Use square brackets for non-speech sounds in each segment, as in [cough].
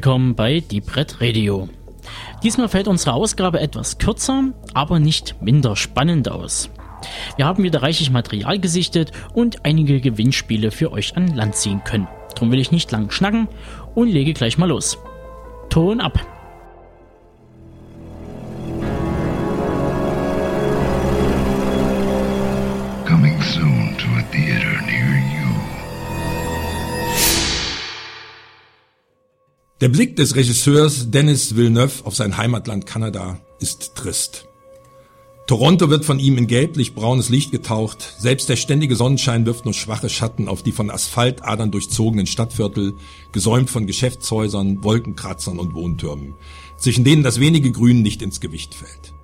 willkommen bei Deep Red Radio. Diesmal fällt unsere Ausgabe etwas kürzer, aber nicht minder spannend aus. Wir haben wieder reichlich Material gesichtet und einige Gewinnspiele für euch an Land ziehen können. Darum will ich nicht lang schnacken und lege gleich mal los. Ton ab. Der Blick des Regisseurs Dennis Villeneuve auf sein Heimatland Kanada ist trist. Toronto wird von ihm in gelblich-braunes Licht getaucht, selbst der ständige Sonnenschein wirft nur schwache Schatten auf die von Asphaltadern durchzogenen Stadtviertel, gesäumt von Geschäftshäusern, Wolkenkratzern und Wohntürmen, zwischen denen das wenige Grün nicht ins Gewicht fällt.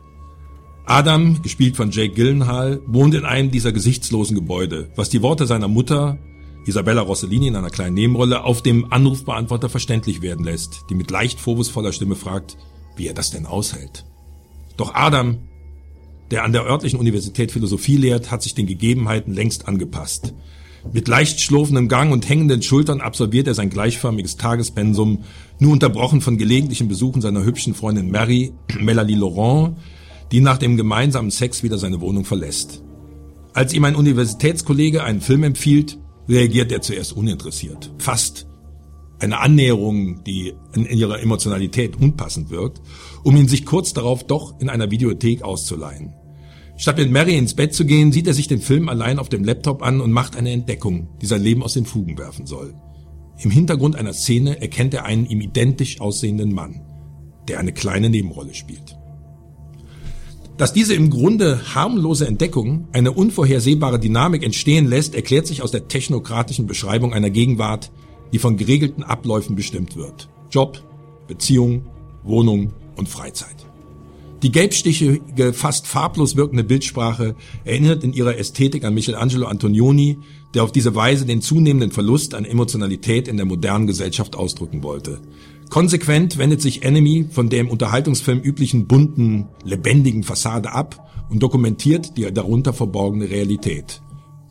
Adam, gespielt von Jake Gyllenhaal, wohnt in einem dieser gesichtslosen Gebäude, was die Worte seiner Mutter, Isabella Rossellini in einer kleinen Nebenrolle, auf dem Anrufbeantworter verständlich werden lässt, die mit leicht vorwurfsvoller Stimme fragt, wie er das denn aushält. Doch Adam, der an der örtlichen Universität Philosophie lehrt, hat sich den Gegebenheiten längst angepasst. Mit leicht schlurfendem Gang und hängenden Schultern absolviert er sein gleichförmiges Tagespensum, nur unterbrochen von gelegentlichen Besuchen seiner hübschen Freundin Mary, [clears throat] Melanie Laurent, die nach dem gemeinsamen Sex wieder seine Wohnung verlässt. Als ihm ein Universitätskollege einen Film empfiehlt, reagiert er zuerst uninteressiert. Fast eine Annäherung, die in ihrer Emotionalität unpassend wirkt, um ihn sich kurz darauf doch in einer Videothek auszuleihen. Statt mit Mary ins Bett zu gehen, sieht er sich den Film allein auf dem Laptop an und macht eine Entdeckung, die sein Leben aus den Fugen werfen soll. Im Hintergrund einer Szene erkennt er einen ihm identisch aussehenden Mann, der eine kleine Nebenrolle spielt. Dass diese im Grunde harmlose Entdeckung eine unvorhersehbare Dynamik entstehen lässt, erklärt sich aus der technokratischen Beschreibung einer Gegenwart, die von geregelten Abläufen bestimmt wird. Job, Beziehung, Wohnung und Freizeit. Die gelbstichige, fast farblos wirkende Bildsprache erinnert in ihrer Ästhetik an Michelangelo Antonioni, der auf diese Weise den zunehmenden Verlust an Emotionalität in der modernen Gesellschaft ausdrücken wollte. Konsequent wendet sich Enemy von der im Unterhaltungsfilm üblichen bunten, lebendigen Fassade ab und dokumentiert die darunter verborgene Realität.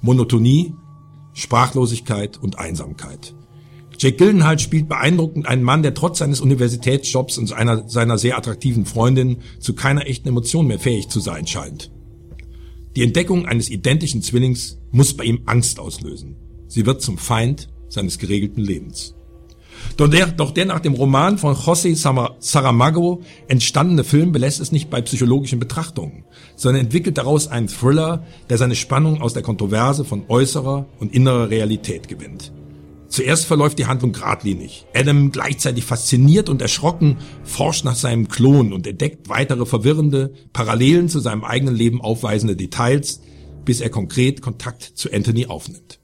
Monotonie, Sprachlosigkeit und Einsamkeit. Jake Gyllenhaal spielt beeindruckend einen Mann, der trotz seines Universitätsjobs und einer, seiner sehr attraktiven Freundin zu keiner echten Emotion mehr fähig zu sein scheint. Die Entdeckung eines identischen Zwillings muss bei ihm Angst auslösen. Sie wird zum Feind seines geregelten Lebens. Doch der, doch der nach dem Roman von José Saramago entstandene Film belässt es nicht bei psychologischen Betrachtungen, sondern entwickelt daraus einen Thriller, der seine Spannung aus der Kontroverse von äußerer und innerer Realität gewinnt. Zuerst verläuft die Handlung geradlinig. Adam, gleichzeitig fasziniert und erschrocken, forscht nach seinem Klon und entdeckt weitere verwirrende, Parallelen zu seinem eigenen Leben aufweisende Details, bis er konkret Kontakt zu Anthony aufnimmt.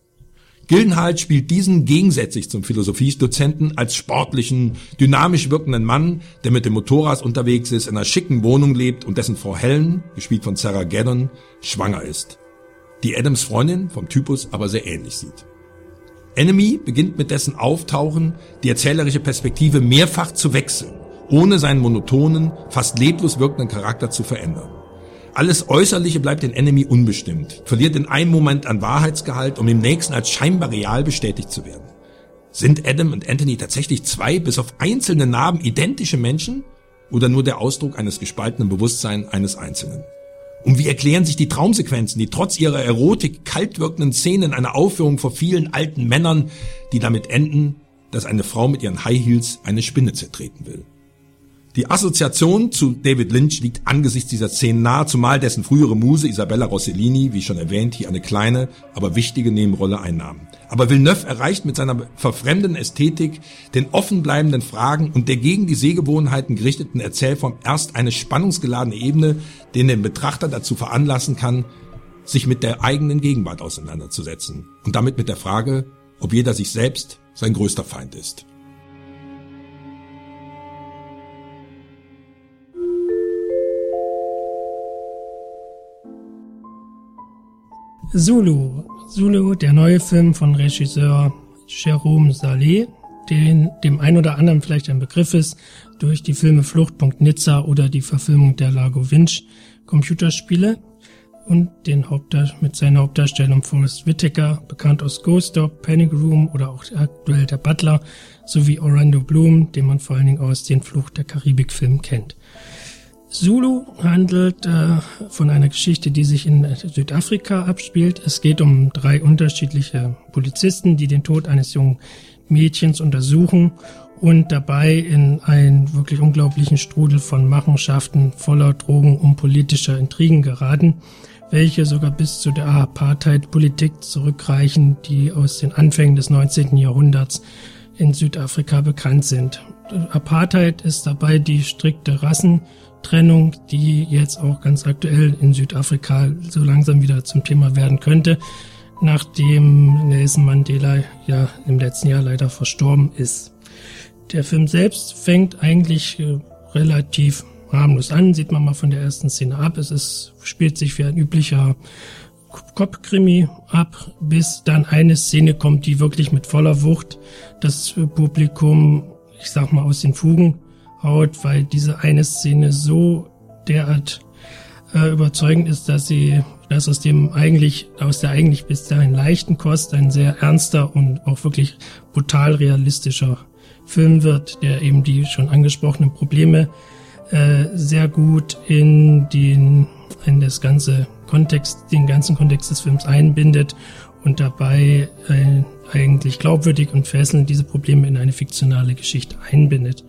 Gildenhalt spielt diesen gegensätzlich zum Philosophiedozenten als sportlichen, dynamisch wirkenden Mann, der mit dem Motorrad unterwegs ist, in einer schicken Wohnung lebt und dessen Frau Helen, gespielt von Sarah Gaddon, schwanger ist. Die Adams Freundin vom Typus aber sehr ähnlich sieht. Enemy beginnt mit dessen Auftauchen die erzählerische Perspektive mehrfach zu wechseln, ohne seinen monotonen, fast leblos wirkenden Charakter zu verändern. Alles Äußerliche bleibt in Enemy unbestimmt, verliert in einem Moment an Wahrheitsgehalt, um im nächsten als scheinbar real bestätigt zu werden. Sind Adam und Anthony tatsächlich zwei bis auf einzelne Narben identische Menschen oder nur der Ausdruck eines gespaltenen Bewusstseins eines Einzelnen? Und wie erklären sich die Traumsequenzen, die trotz ihrer Erotik kalt wirkenden Szenen einer Aufführung vor vielen alten Männern, die damit enden, dass eine Frau mit ihren High Heels eine Spinne zertreten will? Die Assoziation zu David Lynch liegt angesichts dieser Szenen nahe, zumal dessen frühere Muse Isabella Rossellini, wie schon erwähnt, hier eine kleine, aber wichtige Nebenrolle einnahm. Aber Villeneuve erreicht mit seiner verfremdenden Ästhetik, den offenbleibenden Fragen und der gegen die Sehgewohnheiten gerichteten Erzählform erst eine spannungsgeladene Ebene, den den Betrachter dazu veranlassen kann, sich mit der eigenen Gegenwart auseinanderzusetzen und damit mit der Frage, ob jeder sich selbst sein größter Feind ist. Zulu. Zulu, der neue Film von Regisseur Jerome Saleh, den, dem ein oder anderen vielleicht ein Begriff ist, durch die Filme Fluchtpunkt Nizza oder die Verfilmung der Lago Winch Computerspiele und den Hauptdarsteller mit seiner Hauptdarstellung Forrest Whitaker, bekannt aus Ghost Dog, Panic Room oder auch aktuell der Butler, sowie Orlando Bloom, den man vor allen Dingen aus den Flucht der Karibik-Filmen kennt. Zulu handelt äh, von einer Geschichte, die sich in Südafrika abspielt. Es geht um drei unterschiedliche Polizisten, die den Tod eines jungen Mädchens untersuchen und dabei in einen wirklich unglaublichen Strudel von Machenschaften voller Drogen und politischer Intrigen geraten, welche sogar bis zu der Apartheid-Politik zurückreichen, die aus den Anfängen des 19. Jahrhunderts in Südafrika bekannt sind. Apartheid ist dabei die strikte Rassentrennung, die jetzt auch ganz aktuell in Südafrika so langsam wieder zum Thema werden könnte, nachdem Nelson Mandela ja im letzten Jahr leider verstorben ist. Der Film selbst fängt eigentlich äh, relativ harmlos an, sieht man mal von der ersten Szene ab. Es ist, spielt sich wie ein üblicher Kopfkrimi ab, bis dann eine Szene kommt, die wirklich mit voller Wucht das Publikum, ich sag mal, aus den Fugen haut, weil diese eine Szene so derart äh, überzeugend ist, dass sie, dass aus dem eigentlich, aus der eigentlich bis dahin leichten Kost ein sehr ernster und auch wirklich brutal realistischer Film wird, der eben die schon angesprochenen Probleme äh, sehr gut in den in das ganze Kontext, den ganzen Kontext des Films einbindet und dabei äh, eigentlich glaubwürdig und fesselnd diese Probleme in eine fiktionale Geschichte einbindet.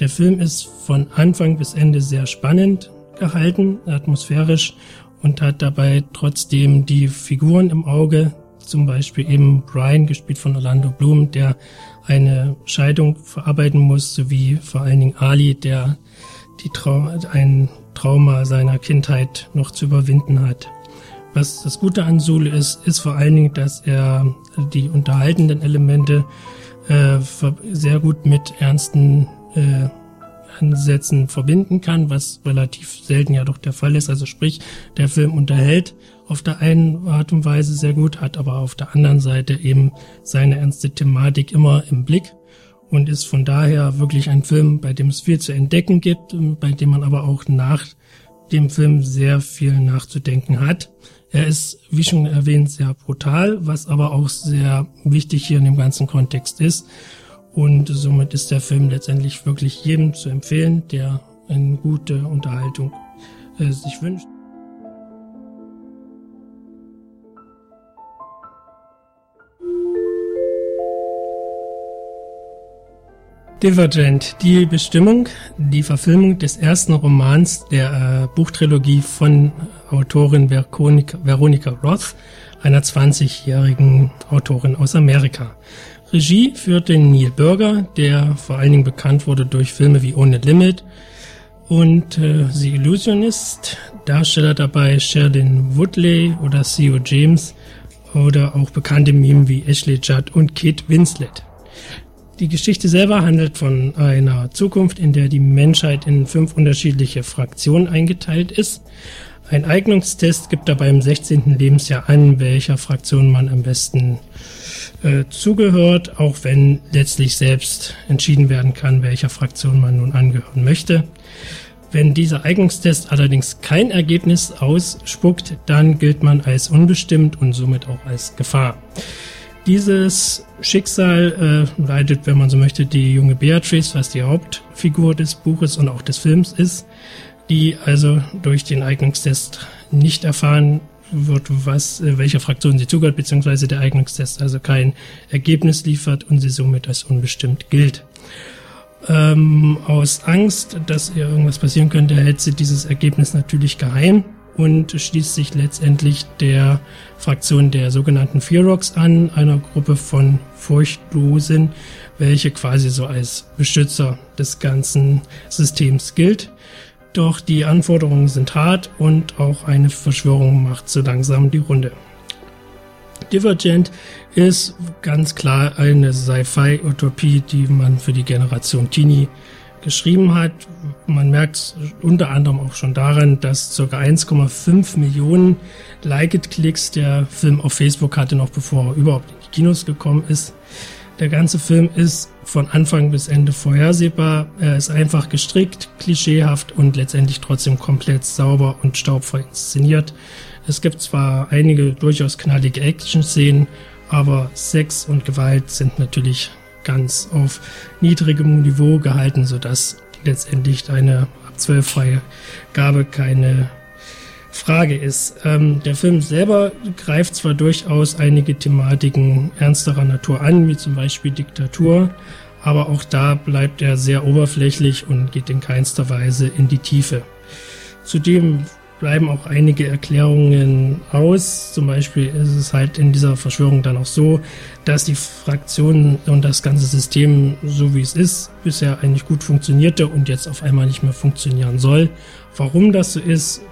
Der Film ist von Anfang bis Ende sehr spannend gehalten, atmosphärisch und hat dabei trotzdem die Figuren im Auge, zum Beispiel eben Brian, gespielt von Orlando Bloom, der eine Scheidung verarbeiten muss, sowie vor allen Dingen Ali, der die Trau ein Trauma seiner Kindheit noch zu überwinden hat. Was das Gute an Sule ist, ist vor allen Dingen, dass er die unterhaltenden Elemente äh, sehr gut mit ernsten äh, Ansätzen verbinden kann, was relativ selten ja doch der Fall ist. Also sprich, der Film unterhält auf der einen Art und Weise sehr gut, hat aber auf der anderen Seite eben seine ernste Thematik immer im Blick und ist von daher wirklich ein Film, bei dem es viel zu entdecken gibt, bei dem man aber auch nach dem Film sehr viel nachzudenken hat. Er ist, wie schon erwähnt, sehr brutal, was aber auch sehr wichtig hier in dem ganzen Kontext ist. Und somit ist der Film letztendlich wirklich jedem zu empfehlen, der eine gute Unterhaltung äh, sich wünscht. Divergent, die Bestimmung, die Verfilmung des ersten Romans der äh, Buchtrilogie von Autorin Veronica, Veronica Roth, einer 20-jährigen Autorin aus Amerika. Regie führte Neil Burger, der vor allen Dingen bekannt wurde durch Filme wie Ohne Limit und äh, The Illusionist. Darsteller dabei Sheridan Woodley oder Theo James oder auch bekannte Meme wie Ashley Judd und Kate Winslet. Die Geschichte selber handelt von einer Zukunft, in der die Menschheit in fünf unterschiedliche Fraktionen eingeteilt ist. Ein Eignungstest gibt dabei im 16. Lebensjahr an, welcher Fraktion man am besten äh, zugehört, auch wenn letztlich selbst entschieden werden kann, welcher Fraktion man nun angehören möchte. Wenn dieser Eignungstest allerdings kein Ergebnis ausspuckt, dann gilt man als unbestimmt und somit auch als Gefahr. Dieses Schicksal äh, leidet, wenn man so möchte, die junge Beatrice, was die Hauptfigur des Buches und auch des Films ist, die also durch den Eignungstest nicht erfahren wird, was, äh, welcher Fraktion sie zugehört, beziehungsweise der Eignungstest also kein Ergebnis liefert und sie somit als unbestimmt gilt. Ähm, aus Angst, dass ihr irgendwas passieren könnte, hält sie dieses Ergebnis natürlich geheim und schließt sich letztendlich der Fraktion der sogenannten Fearox an, einer Gruppe von Furchtlosen, welche quasi so als Beschützer des ganzen Systems gilt. Doch die Anforderungen sind hart und auch eine Verschwörung macht so langsam die Runde. Divergent ist ganz klar eine Sci-Fi-Utopie, die man für die Generation Teenie geschrieben hat. Man merkt unter anderem auch schon daran, dass ca. 1,5 Millionen Liked-Klicks der Film auf Facebook hatte, noch bevor er überhaupt in die Kinos gekommen ist. Der ganze Film ist von Anfang bis Ende vorhersehbar. Er ist einfach gestrickt, klischeehaft und letztendlich trotzdem komplett sauber und staubfrei inszeniert. Es gibt zwar einige durchaus knallige Action-Szenen, aber Sex und Gewalt sind natürlich ganz auf niedrigem Niveau gehalten, sodass letztendlich eine ab 12 freie Gabe keine Frage ist. Ähm, der Film selber greift zwar durchaus einige Thematiken ernsterer Natur an, wie zum Beispiel Diktatur, aber auch da bleibt er sehr oberflächlich und geht in keinster Weise in die Tiefe. Zudem bleiben auch einige Erklärungen aus. Zum Beispiel ist es halt in dieser Verschwörung dann auch so, dass die Fraktionen und das ganze System, so wie es ist, bisher eigentlich gut funktionierte und jetzt auf einmal nicht mehr funktionieren soll. Warum das so ist,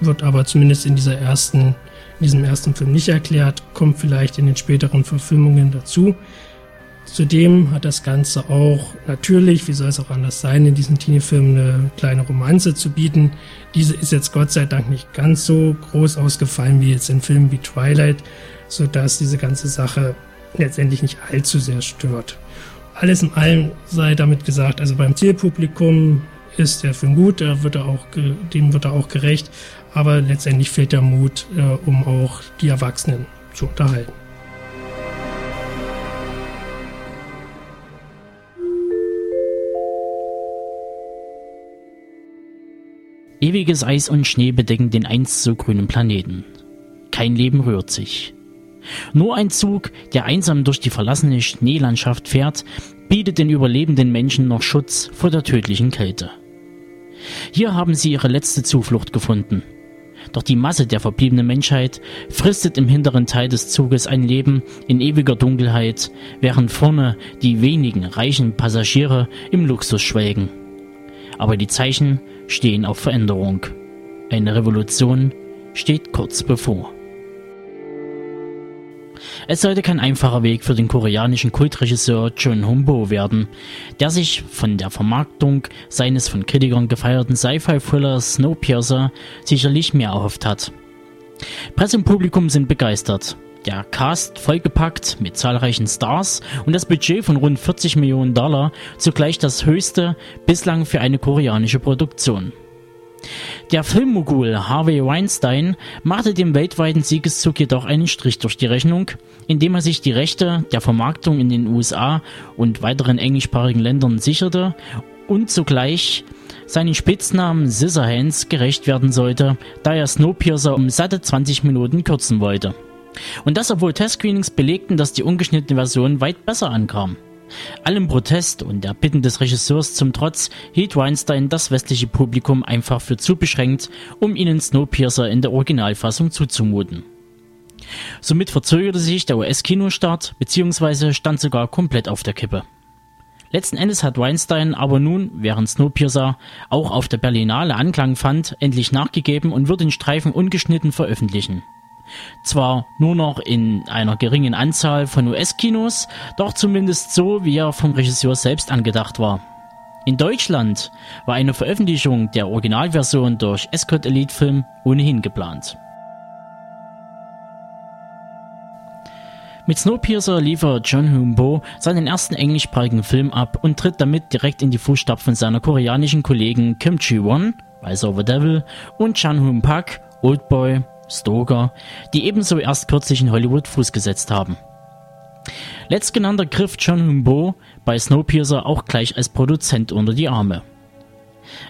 wird aber zumindest in dieser ersten, in diesem ersten Film nicht erklärt, kommt vielleicht in den späteren Verfilmungen dazu. Zudem hat das Ganze auch natürlich, wie soll es auch anders sein, in diesen Teenie-Filmen eine kleine Romanze zu bieten. Diese ist jetzt Gott sei Dank nicht ganz so groß ausgefallen wie jetzt in Filmen wie Twilight, sodass diese ganze Sache letztendlich nicht allzu sehr stört. Alles in allem sei damit gesagt, also beim Zielpublikum ist der Film gut, der wird er auch, dem wird er auch gerecht, aber letztendlich fehlt der Mut, äh, um auch die Erwachsenen zu unterhalten. Ewiges Eis und Schnee bedecken den einst so grünen Planeten. Kein Leben rührt sich. Nur ein Zug, der einsam durch die verlassene Schneelandschaft fährt, bietet den überlebenden Menschen noch Schutz vor der tödlichen Kälte. Hier haben sie ihre letzte Zuflucht gefunden. Doch die Masse der verbliebenen Menschheit fristet im hinteren Teil des Zuges ein Leben in ewiger Dunkelheit, während vorne die wenigen reichen Passagiere im Luxus schwelgen. Aber die Zeichen stehen auf Veränderung. Eine Revolution steht kurz bevor. Es sollte kein einfacher Weg für den koreanischen Kultregisseur John Humbo werden, der sich von der Vermarktung seines von Kritikern gefeierten Sci-Fi-Thrillers Snowpiercer sicherlich mehr erhofft hat. Presse und Publikum sind begeistert. Der Cast vollgepackt mit zahlreichen Stars und das Budget von rund 40 Millionen Dollar zugleich das höchste bislang für eine koreanische Produktion. Der Filmmogul Harvey Weinstein machte dem weltweiten Siegeszug jedoch einen Strich durch die Rechnung, indem er sich die Rechte der Vermarktung in den USA und weiteren englischsprachigen Ländern sicherte und zugleich seinen Spitznamen Scissorhands gerecht werden sollte, da er Snowpiercer um satte 20 Minuten kürzen wollte. Und das obwohl Testscreenings belegten, dass die ungeschnittene Version weit besser ankam. Allem Protest und der Bitten des Regisseurs zum Trotz hielt Weinstein das westliche Publikum einfach für zu beschränkt, um ihnen Snowpiercer in der Originalfassung zuzumuten. Somit verzögerte sich der US-Kinostart bzw. stand sogar komplett auf der Kippe. Letzten Endes hat Weinstein aber nun, während Snowpiercer auch auf der Berlinale Anklang fand, endlich nachgegeben und wird den Streifen ungeschnitten veröffentlichen. Zwar nur noch in einer geringen Anzahl von US-Kinos, doch zumindest so, wie er vom Regisseur selbst angedacht war. In Deutschland war eine Veröffentlichung der Originalversion durch Escort Elite Film ohnehin geplant. Mit Snowpiercer liefert John Humbo seinen ersten englischsprachigen Film ab und tritt damit direkt in die Fußstapfen seiner koreanischen Kollegen Kim Chi-won, Rise of the Devil, und Chan Hoon Pak, Oldboy Stoker, die ebenso erst kürzlich in Hollywood Fuß gesetzt haben. Letztgenannter griff John Humbo bei Snowpiercer auch gleich als Produzent unter die Arme.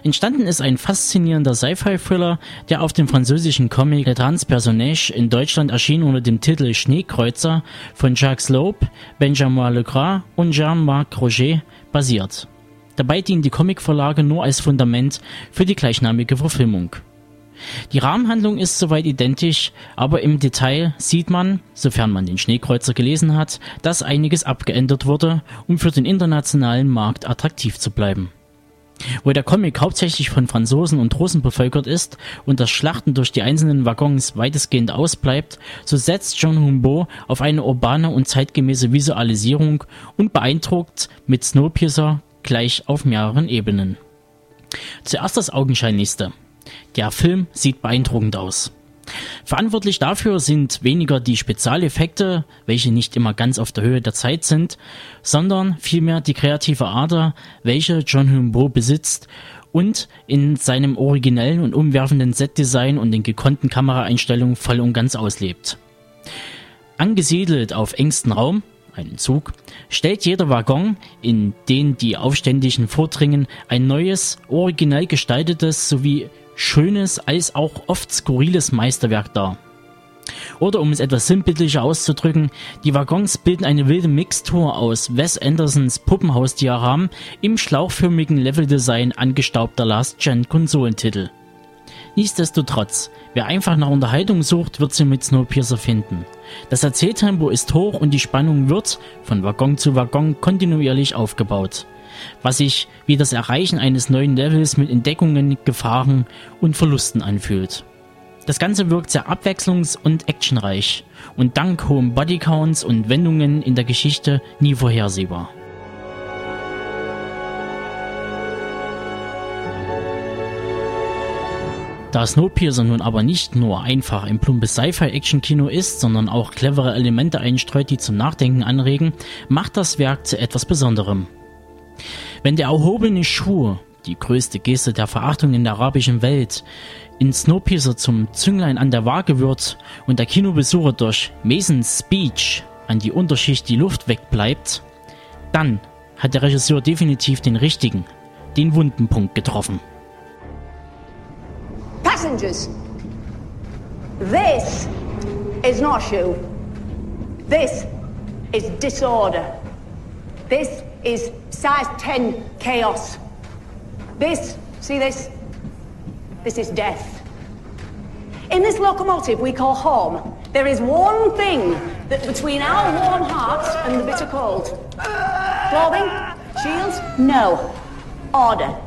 Entstanden ist ein faszinierender Sci-Fi-Thriller, der auf dem französischen Comic Le Transpersonnage in Deutschland erschien unter dem Titel Schneekreuzer von Jacques Loeb, Benjamin Legras und Jean-Marc Roger basiert. Dabei dienen die Comicverlage nur als Fundament für die gleichnamige Verfilmung. Die Rahmenhandlung ist soweit identisch, aber im Detail sieht man, sofern man den Schneekreuzer gelesen hat, dass einiges abgeändert wurde, um für den internationalen Markt attraktiv zu bleiben. Wo der Comic hauptsächlich von Franzosen und Russen bevölkert ist und das Schlachten durch die einzelnen Waggons weitestgehend ausbleibt, so setzt John Humbo auf eine urbane und zeitgemäße Visualisierung und beeindruckt mit Snowpiercer gleich auf mehreren Ebenen. Zuerst das Augenscheinlichste. Der Film sieht beeindruckend aus. Verantwortlich dafür sind weniger die Spezialeffekte, welche nicht immer ganz auf der Höhe der Zeit sind, sondern vielmehr die kreative Ader, welche John Humbo besitzt und in seinem originellen und umwerfenden Setdesign und den gekonnten Kameraeinstellungen voll und ganz auslebt. Angesiedelt auf engstem Raum, einen Zug, stellt jeder Waggon, in den die Aufständischen vordringen, ein neues, originell gestaltetes sowie schönes als auch oft skurriles Meisterwerk dar. Oder um es etwas sinnbildlicher auszudrücken, die Waggons bilden eine wilde Mixtur aus Wes Andersons Puppenhausdiagramm im schlauchförmigen Leveldesign angestaubter Last-Gen-Konsolentitel. Nichtsdestotrotz, wer einfach nach Unterhaltung sucht, wird sie mit Snowpiercer finden. Das Erzähltempo ist hoch und die Spannung wird, von Waggon zu Waggon, kontinuierlich aufgebaut. Was sich wie das Erreichen eines neuen Levels mit Entdeckungen, Gefahren und Verlusten anfühlt. Das Ganze wirkt sehr abwechslungs- und actionreich und dank hohem Bodycounts und Wendungen in der Geschichte nie vorhersehbar. Da Snowpiercer nun aber nicht nur einfach ein plumpes Sci-Fi-Action-Kino ist, sondern auch clevere Elemente einstreut, die zum Nachdenken anregen, macht das Werk zu etwas Besonderem. Wenn der erhobene Schuh, die größte Geste der Verachtung in der arabischen Welt, in Snowpiercer zum Zünglein an der Waage wird und der Kinobesucher durch Masons Speech an die Unterschicht die Luft wegbleibt, dann hat der Regisseur definitiv den richtigen, den wunden Punkt getroffen. Passengers, this is not shoe. This is disorder. This is size 10 chaos. This, see this? This is death. In this locomotive we call home, there is one thing that between our warm hearts and the bitter cold. Clothing? Shields? No. Order.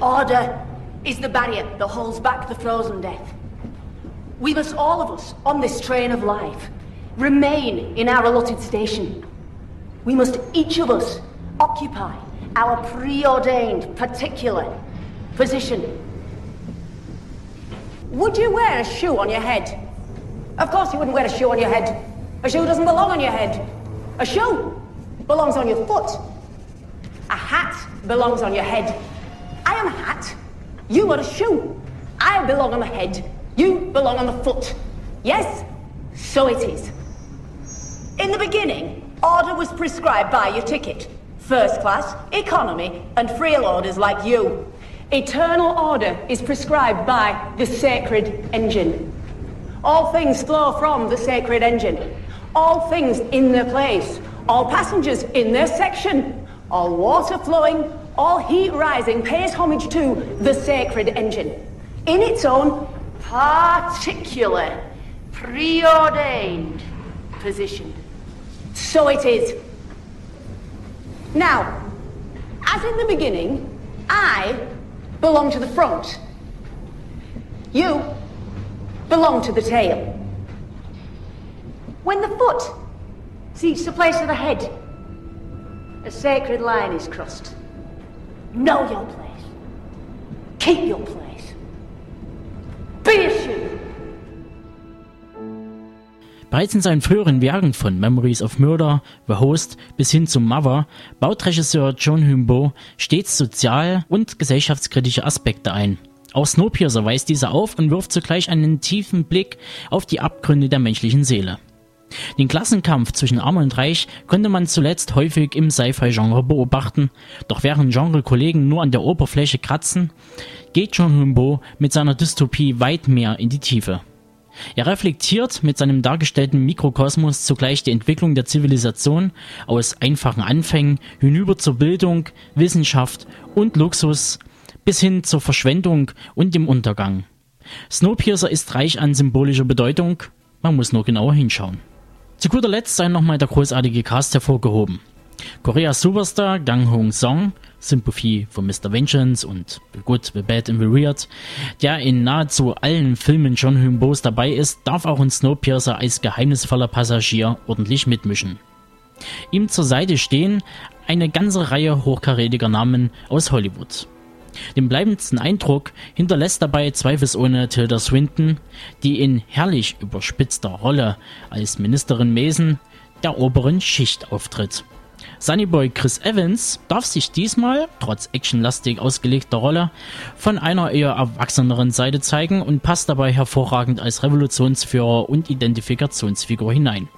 Order is the barrier that holds back the frozen death. We must all of us, on this train of life, remain in our allotted station. We must each of us occupy our preordained particular position. Would you wear a shoe on your head? Of course you wouldn't wear a shoe on your head. A shoe doesn't belong on your head. A shoe belongs on your foot. A hat belongs on your head. I am a hat. You are a shoe. I belong on the head. You belong on the foot. Yes? So it is. In the beginning, order was prescribed by your ticket. First class, economy, and frail orders like you. Eternal order is prescribed by the sacred engine. All things flow from the sacred engine. All things in their place. All passengers in their section. All water flowing, all heat rising pays homage to the sacred engine. In its own particular, preordained position. So it is. Now, as in the beginning, I belong to the front. You belong to the tail. When the foot seeks the place of the head, a sacred line is crossed. Know your place. Keep your place. Be a shoe. Bereits in seinen früheren Werken von Memories of Murder, The Host bis hin zum Mother baut Regisseur John Humbo stets sozial- und gesellschaftskritische Aspekte ein. Auch Snowpiercer weist diese auf und wirft zugleich einen tiefen Blick auf die Abgründe der menschlichen Seele. Den Klassenkampf zwischen Arm und Reich konnte man zuletzt häufig im Sci-Fi-Genre beobachten, doch während Genre-Kollegen nur an der Oberfläche kratzen, geht John Humbo mit seiner Dystopie weit mehr in die Tiefe. Er reflektiert mit seinem dargestellten Mikrokosmos zugleich die Entwicklung der Zivilisation aus einfachen Anfängen hinüber zur Bildung, Wissenschaft und Luxus bis hin zur Verschwendung und dem Untergang. Snowpiercer ist reich an symbolischer Bedeutung, man muss nur genauer hinschauen. Zu guter Letzt sei nochmal der großartige Cast hervorgehoben. Korea Superstar Gang Hong Song, Sympathy for Mr. Vengeance und The Good, The Bad and The Weird, der in nahezu allen Filmen John Humbos dabei ist, darf auch in Snowpiercer als geheimnisvoller Passagier ordentlich mitmischen. Ihm zur Seite stehen eine ganze Reihe hochkarätiger Namen aus Hollywood. Den bleibendsten Eindruck hinterlässt dabei zweifelsohne Tilda Swinton, die in herrlich überspitzter Rolle als Ministerin Mason der oberen Schicht auftritt. Sunnyboy Chris Evans darf sich diesmal, trotz actionlastig ausgelegter Rolle, von einer eher erwachseneren Seite zeigen und passt dabei hervorragend als Revolutionsführer und Identifikationsfigur hinein.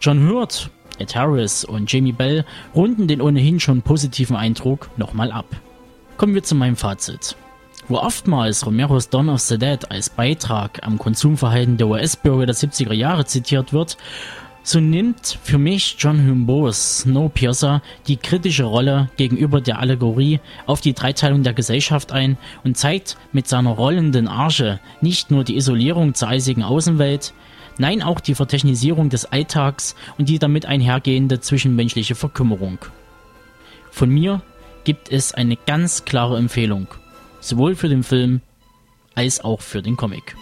John Hurt, Ed Harris und Jamie Bell runden den ohnehin schon positiven Eindruck nochmal ab. Kommen wir zu meinem Fazit. Wo oftmals Romeros Dawn of the Dead als Beitrag am Konsumverhalten der US-Bürger der 70er Jahre zitiert wird, so nimmt für mich John Humbo's Snowpiercer die kritische Rolle gegenüber der Allegorie auf die Dreiteilung der Gesellschaft ein und zeigt mit seiner rollenden Arche nicht nur die Isolierung zur eisigen Außenwelt, nein auch die Vertechnisierung des Alltags und die damit einhergehende zwischenmenschliche Verkümmerung. Von mir gibt es eine ganz klare Empfehlung, sowohl für den Film als auch für den Comic.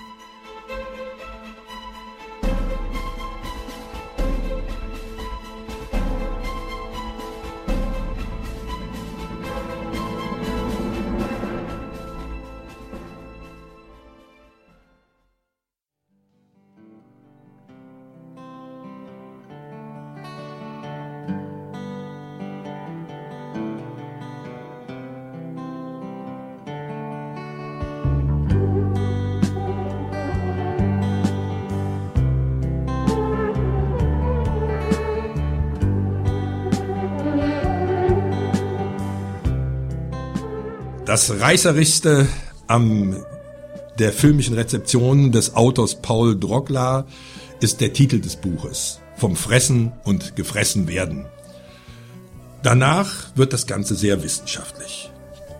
Das Reißerischste am der filmischen Rezeption des Autors Paul Drogler ist der Titel des Buches. Vom Fressen und Gefressen werden. Danach wird das Ganze sehr wissenschaftlich.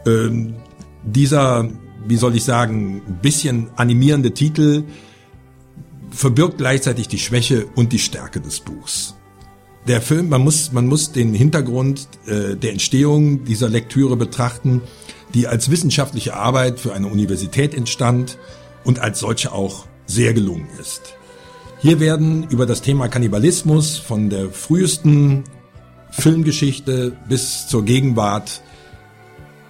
Ähm, dieser, wie soll ich sagen, bisschen animierende Titel verbirgt gleichzeitig die Schwäche und die Stärke des Buchs. Der Film, man muss, man muss den Hintergrund äh, der Entstehung dieser Lektüre betrachten die als wissenschaftliche Arbeit für eine Universität entstand und als solche auch sehr gelungen ist. Hier werden über das Thema Kannibalismus von der frühesten Filmgeschichte bis zur Gegenwart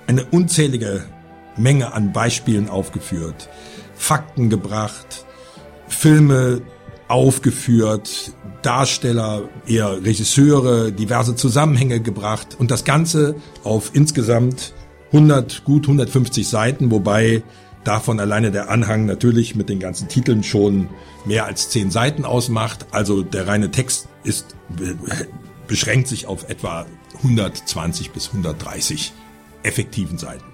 eine unzählige Menge an Beispielen aufgeführt, Fakten gebracht, Filme aufgeführt, Darsteller, eher Regisseure, diverse Zusammenhänge gebracht und das Ganze auf insgesamt 100, gut 150 Seiten, wobei davon alleine der Anhang natürlich mit den ganzen Titeln schon mehr als 10 Seiten ausmacht. Also der reine Text ist, beschränkt sich auf etwa 120 bis 130 effektiven Seiten.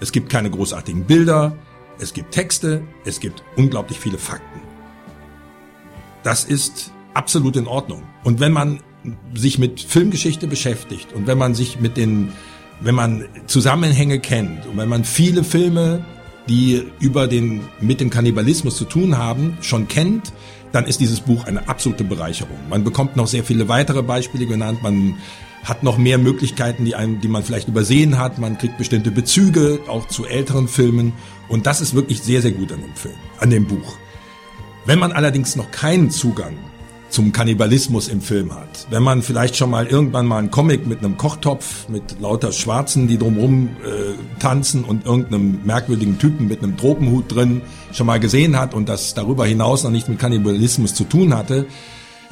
Es gibt keine großartigen Bilder, es gibt Texte, es gibt unglaublich viele Fakten. Das ist absolut in Ordnung. Und wenn man sich mit Filmgeschichte beschäftigt und wenn man sich mit den wenn man Zusammenhänge kennt und wenn man viele Filme, die über den, mit dem Kannibalismus zu tun haben, schon kennt, dann ist dieses Buch eine absolute Bereicherung. Man bekommt noch sehr viele weitere Beispiele genannt, man hat noch mehr Möglichkeiten, die, einem, die man vielleicht übersehen hat, man kriegt bestimmte Bezüge auch zu älteren Filmen und das ist wirklich sehr, sehr gut an dem Film, an dem Buch. Wenn man allerdings noch keinen Zugang zum Kannibalismus im Film hat. Wenn man vielleicht schon mal irgendwann mal einen Comic mit einem Kochtopf, mit lauter Schwarzen, die drumherum äh, tanzen und irgendeinem merkwürdigen Typen mit einem Tropenhut drin schon mal gesehen hat und das darüber hinaus noch nicht mit Kannibalismus zu tun hatte,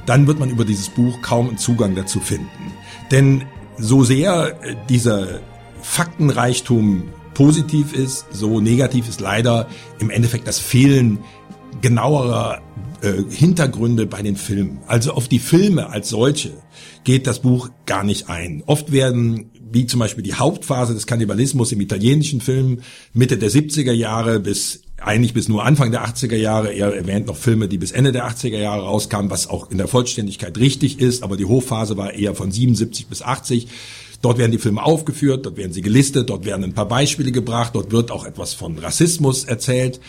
dann wird man über dieses Buch kaum einen Zugang dazu finden. Denn so sehr äh, dieser Faktenreichtum positiv ist, so negativ ist leider im Endeffekt das Fehlen genauerer äh, Hintergründe bei den Filmen. Also auf die Filme als solche geht das Buch gar nicht ein. Oft werden, wie zum Beispiel die Hauptphase des Kannibalismus im italienischen Film Mitte der 70er Jahre bis eigentlich bis nur Anfang der 80er Jahre, er erwähnt noch Filme, die bis Ende der 80er Jahre rauskamen, was auch in der Vollständigkeit richtig ist, aber die Hochphase war eher von 77 bis 80. Dort werden die Filme aufgeführt, dort werden sie gelistet, dort werden ein paar Beispiele gebracht, dort wird auch etwas von Rassismus erzählt.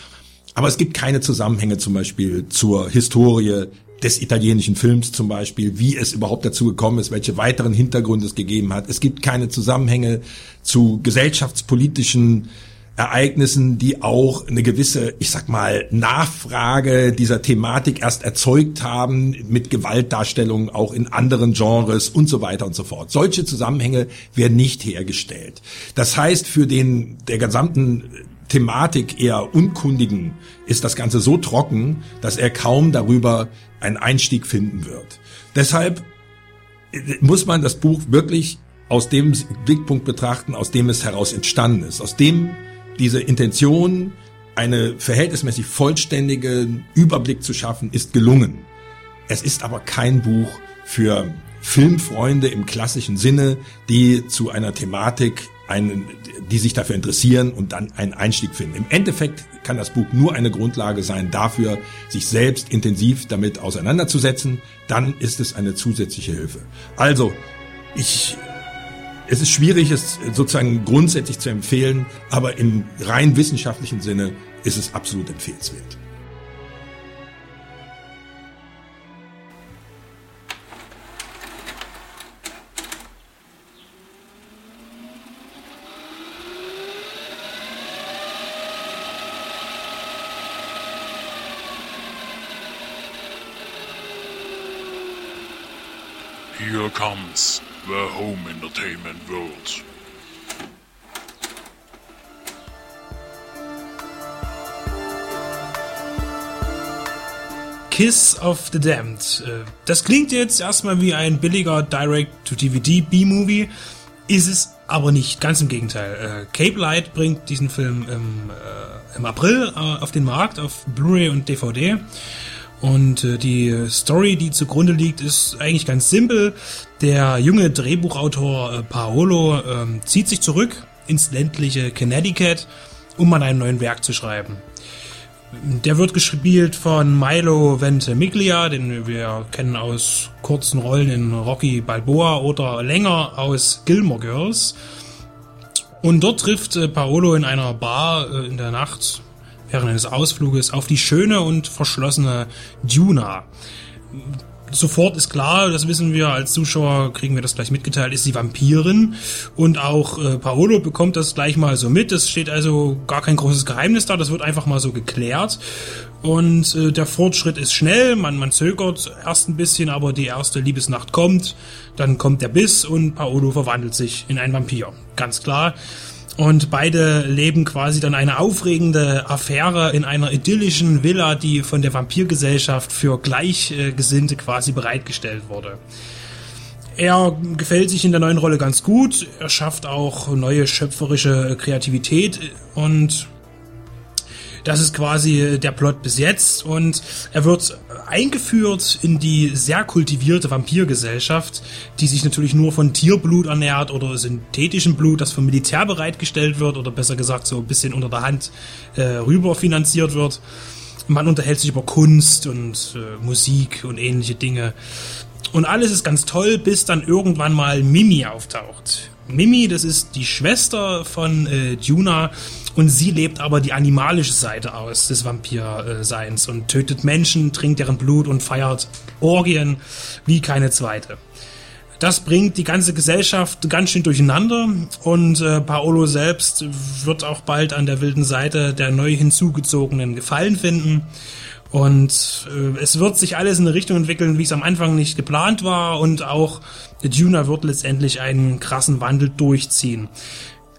Aber es gibt keine Zusammenhänge zum Beispiel zur Historie des italienischen Films zum Beispiel, wie es überhaupt dazu gekommen ist, welche weiteren Hintergründe es gegeben hat. Es gibt keine Zusammenhänge zu gesellschaftspolitischen Ereignissen, die auch eine gewisse, ich sag mal, Nachfrage dieser Thematik erst erzeugt haben, mit Gewaltdarstellungen auch in anderen Genres und so weiter und so fort. Solche Zusammenhänge werden nicht hergestellt. Das heißt, für den der gesamten Thematik eher Unkundigen ist das Ganze so trocken, dass er kaum darüber einen Einstieg finden wird. Deshalb muss man das Buch wirklich aus dem Blickpunkt betrachten, aus dem es heraus entstanden ist, aus dem diese Intention, eine verhältnismäßig vollständigen Überblick zu schaffen, ist gelungen. Es ist aber kein Buch für Filmfreunde im klassischen Sinne, die zu einer Thematik einen, die sich dafür interessieren und dann einen Einstieg finden. Im Endeffekt kann das Buch nur eine Grundlage sein dafür, sich selbst intensiv damit auseinanderzusetzen. Dann ist es eine zusätzliche Hilfe. Also, ich es ist schwierig, es sozusagen grundsätzlich zu empfehlen, aber im rein wissenschaftlichen Sinne ist es absolut empfehlenswert. Here comes the home entertainment world. Kiss of the Damned. Äh, das klingt jetzt erstmal wie ein billiger Direct-to-DVD B-Movie, ist es aber nicht, ganz im Gegenteil. Äh, Cape Light bringt diesen Film im, äh, im April auf den Markt, auf Blu-ray und DVD. Und äh, die Story, die zugrunde liegt, ist eigentlich ganz simpel. Der junge Drehbuchautor äh, Paolo äh, zieht sich zurück ins ländliche Connecticut, um an einem neuen Werk zu schreiben. Der wird gespielt von Milo Ventimiglia, den wir kennen aus kurzen Rollen in Rocky Balboa oder länger aus Gilmore Girls. Und dort trifft äh, Paolo in einer Bar äh, in der Nacht während eines Ausfluges auf die schöne und verschlossene Duna. Sofort ist klar, das wissen wir als Zuschauer, kriegen wir das gleich mitgeteilt, ist sie Vampirin und auch äh, Paolo bekommt das gleich mal so mit. Es steht also gar kein großes Geheimnis da, das wird einfach mal so geklärt und äh, der Fortschritt ist schnell, man, man zögert erst ein bisschen, aber die erste Liebesnacht kommt, dann kommt der Biss und Paolo verwandelt sich in einen Vampir. Ganz klar. Und beide leben quasi dann eine aufregende Affäre in einer idyllischen Villa, die von der Vampirgesellschaft für Gleichgesinnte quasi bereitgestellt wurde. Er gefällt sich in der neuen Rolle ganz gut. Er schafft auch neue schöpferische Kreativität und das ist quasi der Plot bis jetzt und er wird eingeführt in die sehr kultivierte Vampirgesellschaft, die sich natürlich nur von Tierblut ernährt oder synthetischem Blut, das vom Militär bereitgestellt wird oder besser gesagt so ein bisschen unter der Hand äh, rüber finanziert wird. Man unterhält sich über Kunst und äh, Musik und ähnliche Dinge. Und alles ist ganz toll, bis dann irgendwann mal Mimi auftaucht. Mimi, das ist die Schwester von äh, Juna und sie lebt aber die animalische Seite aus des Vampirseins und tötet Menschen, trinkt deren Blut und feiert Orgien wie keine zweite. Das bringt die ganze Gesellschaft ganz schön durcheinander und äh, Paolo selbst wird auch bald an der wilden Seite der neu hinzugezogenen Gefallen finden. Und äh, es wird sich alles in eine Richtung entwickeln, wie es am Anfang nicht geplant war. Und auch Duna wird letztendlich einen krassen Wandel durchziehen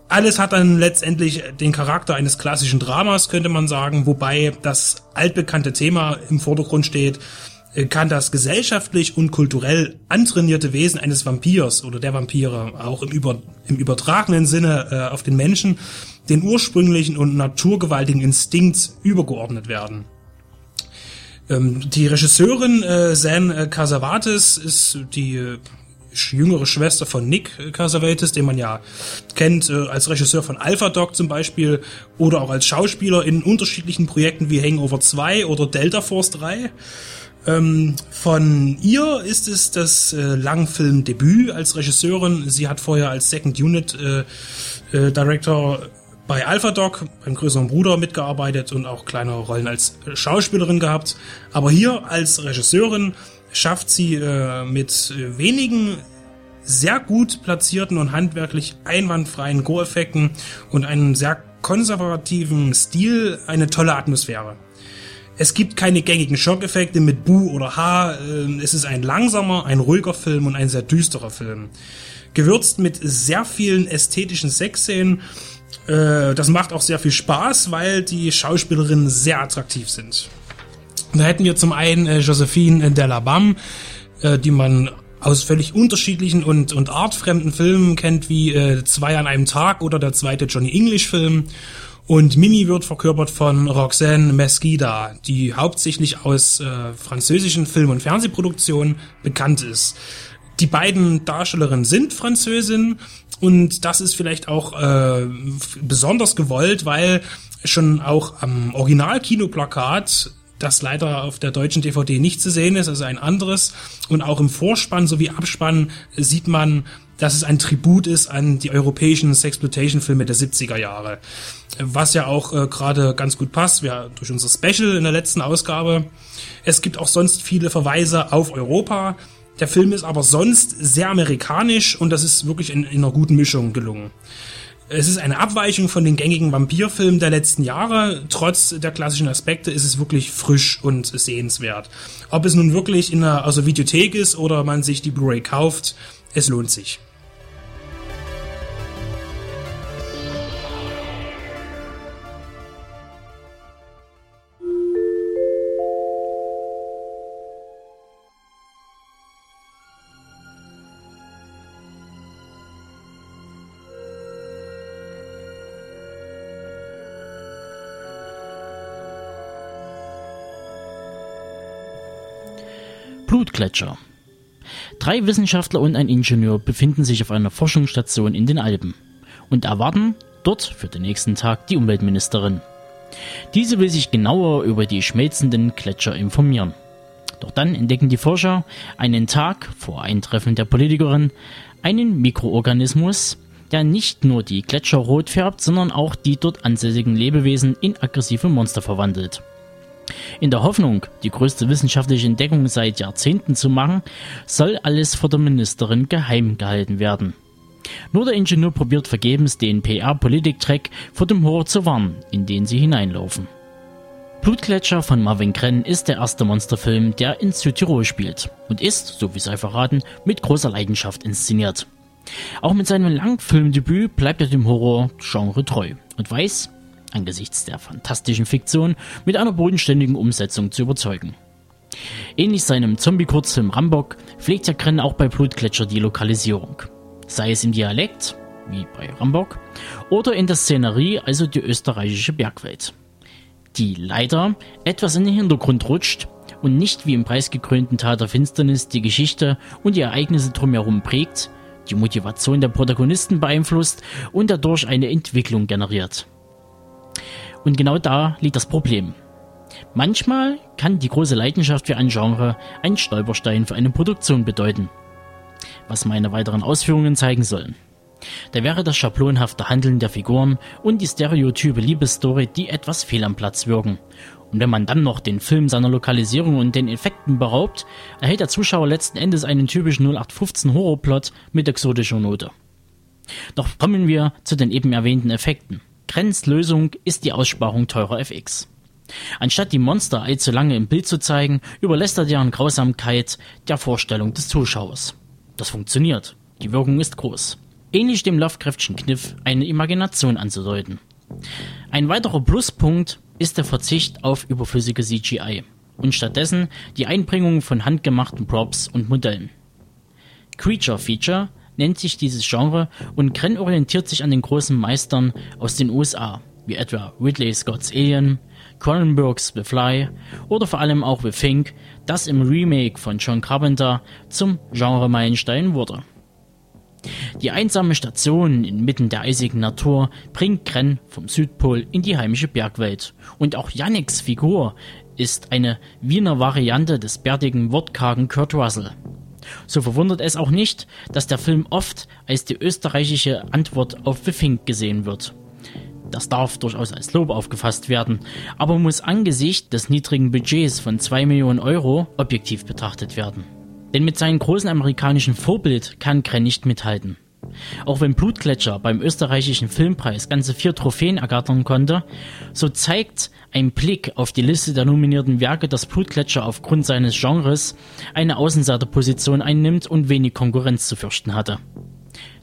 alles hat dann letztendlich den Charakter eines klassischen Dramas, könnte man sagen, wobei das altbekannte Thema im Vordergrund steht, äh, kann das gesellschaftlich und kulturell antrainierte Wesen eines Vampirs oder der Vampire auch im, über, im übertragenen Sinne äh, auf den Menschen den ursprünglichen und naturgewaltigen Instinkt übergeordnet werden. Ähm, die Regisseurin äh, Zan äh, Casavates ist die äh, jüngere Schwester von Nick Cassavetes, den man ja kennt äh, als Regisseur von Alpha Dog zum Beispiel oder auch als Schauspieler in unterschiedlichen Projekten wie Hangover 2 oder Delta Force 3. Ähm, von ihr ist es das äh, Langfilmdebüt als Regisseurin. Sie hat vorher als Second Unit äh, äh, Director bei Alpha Dog, beim größeren Bruder, mitgearbeitet und auch kleinere Rollen als Schauspielerin gehabt. Aber hier als Regisseurin schafft sie äh, mit wenigen sehr gut platzierten und handwerklich einwandfreien Go-Effekten und einem sehr konservativen Stil eine tolle Atmosphäre. Es gibt keine gängigen Schockeffekte mit Bu oder Ha. Ähm, es ist ein langsamer, ein ruhiger Film und ein sehr düsterer Film. Gewürzt mit sehr vielen ästhetischen Sexszenen. Äh, das macht auch sehr viel Spaß, weil die Schauspielerinnen sehr attraktiv sind. Da hätten wir zum einen äh, Josephine Delabam, äh, die man aus völlig unterschiedlichen und, und artfremden Filmen kennt, wie äh, Zwei an einem Tag oder der zweite Johnny English Film. Und Mimi wird verkörpert von Roxanne Mesquida, die hauptsächlich aus äh, französischen Film- und Fernsehproduktionen bekannt ist. Die beiden Darstellerinnen sind Französin und das ist vielleicht auch äh, besonders gewollt, weil schon auch am Original-Kinoplakat das leider auf der deutschen DVD nicht zu sehen ist, also ein anderes. Und auch im Vorspann sowie Abspann sieht man, dass es ein Tribut ist an die europäischen Sexploitation-Filme der 70er Jahre. Was ja auch äh, gerade ganz gut passt, wir durch unser Special in der letzten Ausgabe. Es gibt auch sonst viele Verweise auf Europa. Der Film ist aber sonst sehr amerikanisch und das ist wirklich in, in einer guten Mischung gelungen. Es ist eine Abweichung von den gängigen Vampirfilmen der letzten Jahre. Trotz der klassischen Aspekte ist es wirklich frisch und sehenswert. Ob es nun wirklich in einer also Videothek ist oder man sich die Blu-ray kauft, es lohnt sich. Blutgletscher. Drei Wissenschaftler und ein Ingenieur befinden sich auf einer Forschungsstation in den Alpen und erwarten dort für den nächsten Tag die Umweltministerin. Diese will sich genauer über die schmelzenden Gletscher informieren. Doch dann entdecken die Forscher einen Tag vor Eintreffen der Politikerin einen Mikroorganismus, der nicht nur die Gletscher rot färbt, sondern auch die dort ansässigen Lebewesen in aggressive Monster verwandelt. In der Hoffnung, die größte wissenschaftliche Entdeckung seit Jahrzehnten zu machen, soll alles vor der Ministerin geheim gehalten werden. Nur der Ingenieur probiert vergebens den PR-Politik-Track vor dem Horror zu warnen, in den sie hineinlaufen. Blutgletscher von Marvin Krenn ist der erste Monsterfilm, der in Südtirol spielt und ist, so wie sei verraten, mit großer Leidenschaft inszeniert. Auch mit seinem Langfilmdebüt bleibt er dem Horror-Genre treu und weiß, angesichts der fantastischen Fiktion mit einer bodenständigen Umsetzung zu überzeugen. Ähnlich seinem Zombie-Kurzfilm Rambock pflegt der Krenn auch bei Blutgletscher die Lokalisierung. Sei es im Dialekt, wie bei Rambock, oder in der Szenerie, also die österreichische Bergwelt. Die leider etwas in den Hintergrund rutscht und nicht wie im preisgekrönten Tat der Finsternis die Geschichte und die Ereignisse drumherum prägt, die Motivation der Protagonisten beeinflusst und dadurch eine Entwicklung generiert. Und genau da liegt das Problem. Manchmal kann die große Leidenschaft für ein Genre ein Stolperstein für eine Produktion bedeuten. Was meine weiteren Ausführungen zeigen sollen. Da wäre das schablonhafte Handeln der Figuren und die stereotype Liebesstory, die etwas fehl am Platz wirken. Und wenn man dann noch den Film seiner Lokalisierung und den Effekten beraubt, erhält der Zuschauer letzten Endes einen typischen 0815 Horrorplot mit exotischer Note. Doch kommen wir zu den eben erwähnten Effekten. Grenzlösung ist die Aussparung teurer FX. Anstatt die Monster allzu lange im Bild zu zeigen, überlässt er deren Grausamkeit der Vorstellung des Zuschauers. Das funktioniert. Die Wirkung ist groß. Ähnlich dem Lovecraftschen Kniff, eine Imagination anzudeuten. Ein weiterer Pluspunkt ist der Verzicht auf überflüssige CGI und stattdessen die Einbringung von handgemachten Props und Modellen. Creature Feature nennt sich dieses Genre und Krenn orientiert sich an den großen Meistern aus den USA, wie etwa Ridley Scott's Alien, Cronenbergs The Fly oder vor allem auch The Fink, das im Remake von John Carpenter zum Genre-Meilenstein wurde. Die einsame Station inmitten der eisigen Natur bringt Krenn vom Südpol in die heimische Bergwelt. Und auch Yannicks Figur ist eine Wiener Variante des bärtigen, wortkargen Kurt Russell. So verwundert es auch nicht, dass der Film oft als die österreichische Antwort auf The Fink gesehen wird. Das darf durchaus als Lob aufgefasst werden, aber muss angesichts des niedrigen Budgets von 2 Millionen Euro objektiv betrachtet werden. Denn mit seinem großen amerikanischen Vorbild kann Krenn nicht mithalten. Auch wenn Blutgletscher beim österreichischen Filmpreis ganze vier Trophäen ergattern konnte, so zeigt ein Blick auf die Liste der nominierten Werke, dass Blutgletscher aufgrund seines Genres eine Außenseiterposition einnimmt und wenig Konkurrenz zu fürchten hatte.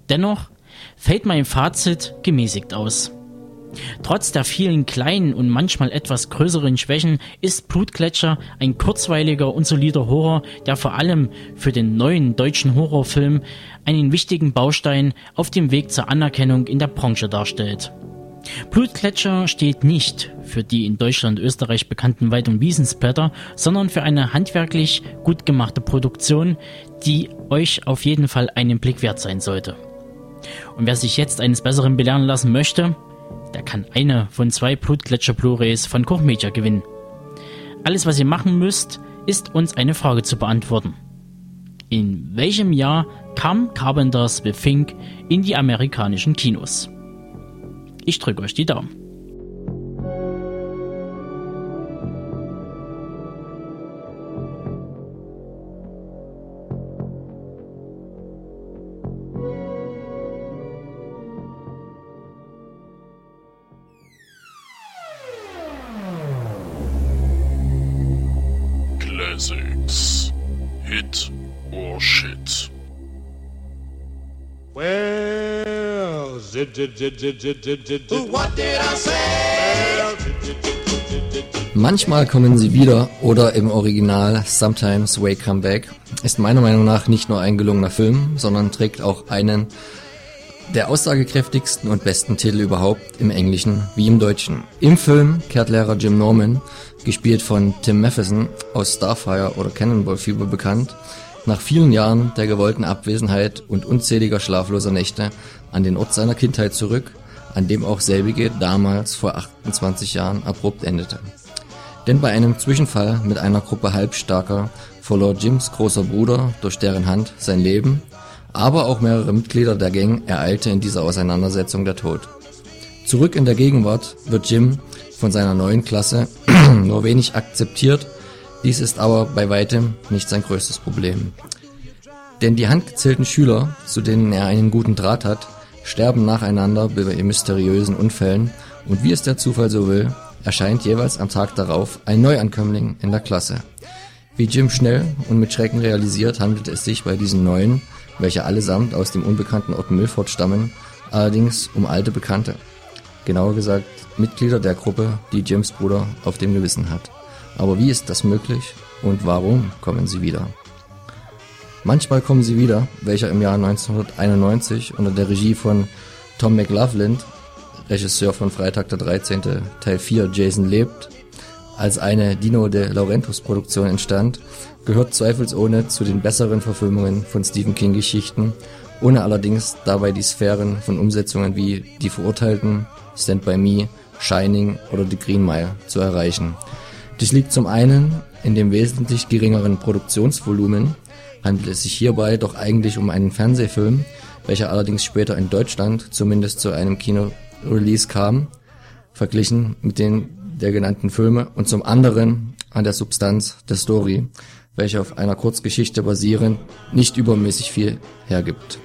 Dennoch fällt mein Fazit gemäßigt aus. Trotz der vielen kleinen und manchmal etwas größeren Schwächen ist Blutgletscher ein kurzweiliger und solider Horror, der vor allem für den neuen deutschen Horrorfilm einen wichtigen Baustein auf dem Weg zur Anerkennung in der Branche darstellt. Blutgletscher steht nicht für die in Deutschland und Österreich bekannten Wald- und Wiesensblätter, sondern für eine handwerklich gut gemachte Produktion, die euch auf jeden Fall einen Blick wert sein sollte. Und wer sich jetzt eines Besseren belehren lassen möchte, der kann eine von zwei Blutgletscher Blu-rays von Koch Media gewinnen. Alles, was ihr machen müsst, ist uns eine Frage zu beantworten. In welchem Jahr kam Carpenters The Fink in die amerikanischen Kinos? Ich drücke euch die Daumen. Manchmal kommen sie wieder oder im Original Sometimes Way Come Back ist meiner Meinung nach nicht nur ein gelungener Film, sondern trägt auch einen der aussagekräftigsten und besten Titel überhaupt im Englischen wie im Deutschen. Im Film kehrt Lehrer Jim Norman, gespielt von Tim Matheson aus Starfire oder Cannonball Fever bekannt, nach vielen Jahren der gewollten Abwesenheit und unzähliger schlafloser Nächte an den Ort seiner Kindheit zurück, an dem auch selbige damals vor 28 Jahren abrupt endete. Denn bei einem Zwischenfall mit einer Gruppe Halbstarker verlor Jims großer Bruder durch deren Hand sein Leben, aber auch mehrere Mitglieder der Gang ereilte in dieser Auseinandersetzung der Tod. Zurück in der Gegenwart wird Jim von seiner neuen Klasse [clears throat] nur wenig akzeptiert, dies ist aber bei weitem nicht sein größtes Problem. Denn die handgezählten Schüler, zu denen er einen guten Draht hat, sterben nacheinander bei mysteriösen Unfällen und wie es der Zufall so will, erscheint jeweils am Tag darauf ein Neuankömmling in der Klasse. Wie Jim schnell und mit Schrecken realisiert, handelt es sich bei diesen Neuen, welche allesamt aus dem unbekannten Ort Milford stammen, allerdings um alte Bekannte. Genauer gesagt Mitglieder der Gruppe, die Jims Bruder auf dem Gewissen hat. Aber wie ist das möglich und warum kommen sie wieder? Manchmal kommen sie wieder, welcher im Jahr 1991 unter der Regie von Tom McLaughlin, Regisseur von Freitag der 13. Teil 4 Jason lebt, als eine Dino de Laurentiis Produktion entstand, gehört zweifelsohne zu den besseren Verfilmungen von Stephen King Geschichten, ohne allerdings dabei die Sphären von Umsetzungen wie Die Verurteilten, Stand By Me, Shining oder The Green Mile zu erreichen. Dies liegt zum einen in dem wesentlich geringeren Produktionsvolumen, handelt es sich hierbei doch eigentlich um einen Fernsehfilm, welcher allerdings später in Deutschland zumindest zu einem Kino-Release kam, verglichen mit den der genannten Filme und zum anderen an der Substanz der Story, welche auf einer Kurzgeschichte basierend nicht übermäßig viel hergibt.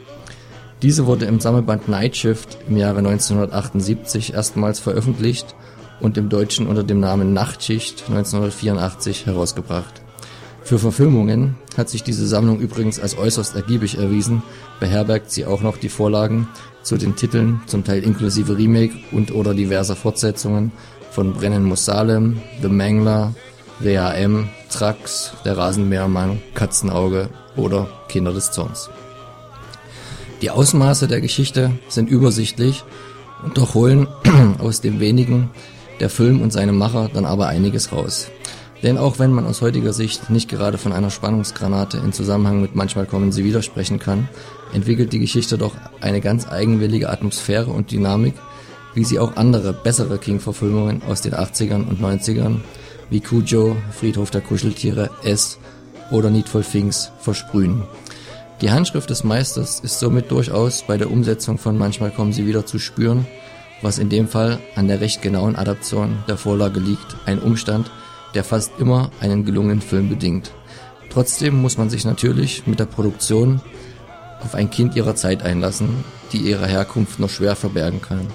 Diese wurde im Sammelband Night Shift im Jahre 1978 erstmals veröffentlicht und im Deutschen unter dem Namen Nachtschicht 1984 herausgebracht. Für Verfilmungen hat sich diese Sammlung übrigens als äußerst ergiebig erwiesen, beherbergt sie auch noch die Vorlagen zu den Titeln, zum Teil inklusive Remake und oder diverser Fortsetzungen von Brennen muss Salem, The Mangler, WAM, Trax, Der Rasenmähermann, Katzenauge oder Kinder des Zorns. Die Ausmaße der Geschichte sind übersichtlich und doch holen [clears throat] aus dem wenigen der Film und seine Macher dann aber einiges raus. Denn auch wenn man aus heutiger Sicht nicht gerade von einer Spannungsgranate in Zusammenhang mit manchmal kommen sie widersprechen kann, entwickelt die Geschichte doch eine ganz eigenwillige Atmosphäre und Dynamik, wie sie auch andere, bessere King-Verfilmungen aus den 80ern und 90ern wie Cujo, Friedhof der Kuscheltiere, S oder Needful Things versprühen. Die Handschrift des Meisters ist somit durchaus bei der Umsetzung von Manchmal kommen sie wieder zu spüren, was in dem Fall an der recht genauen Adaption der Vorlage liegt, ein Umstand, der fast immer einen gelungenen Film bedingt. Trotzdem muss man sich natürlich mit der Produktion auf ein Kind ihrer Zeit einlassen, die ihre Herkunft noch schwer verbergen kann.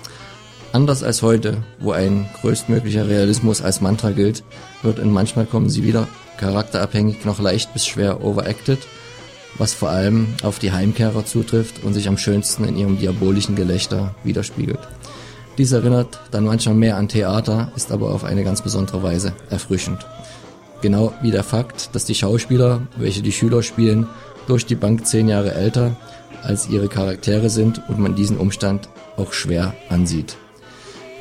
Anders als heute, wo ein größtmöglicher Realismus als Mantra gilt, wird in manchmal kommen sie wieder charakterabhängig noch leicht bis schwer overacted, was vor allem auf die Heimkehrer zutrifft und sich am schönsten in ihrem diabolischen Gelächter widerspiegelt. Dies erinnert dann manchmal mehr an Theater, ist aber auf eine ganz besondere Weise erfrischend. Genau wie der Fakt, dass die Schauspieler, welche die Schüler spielen, durch die Bank zehn Jahre älter als ihre Charaktere sind und man diesen Umstand auch schwer ansieht.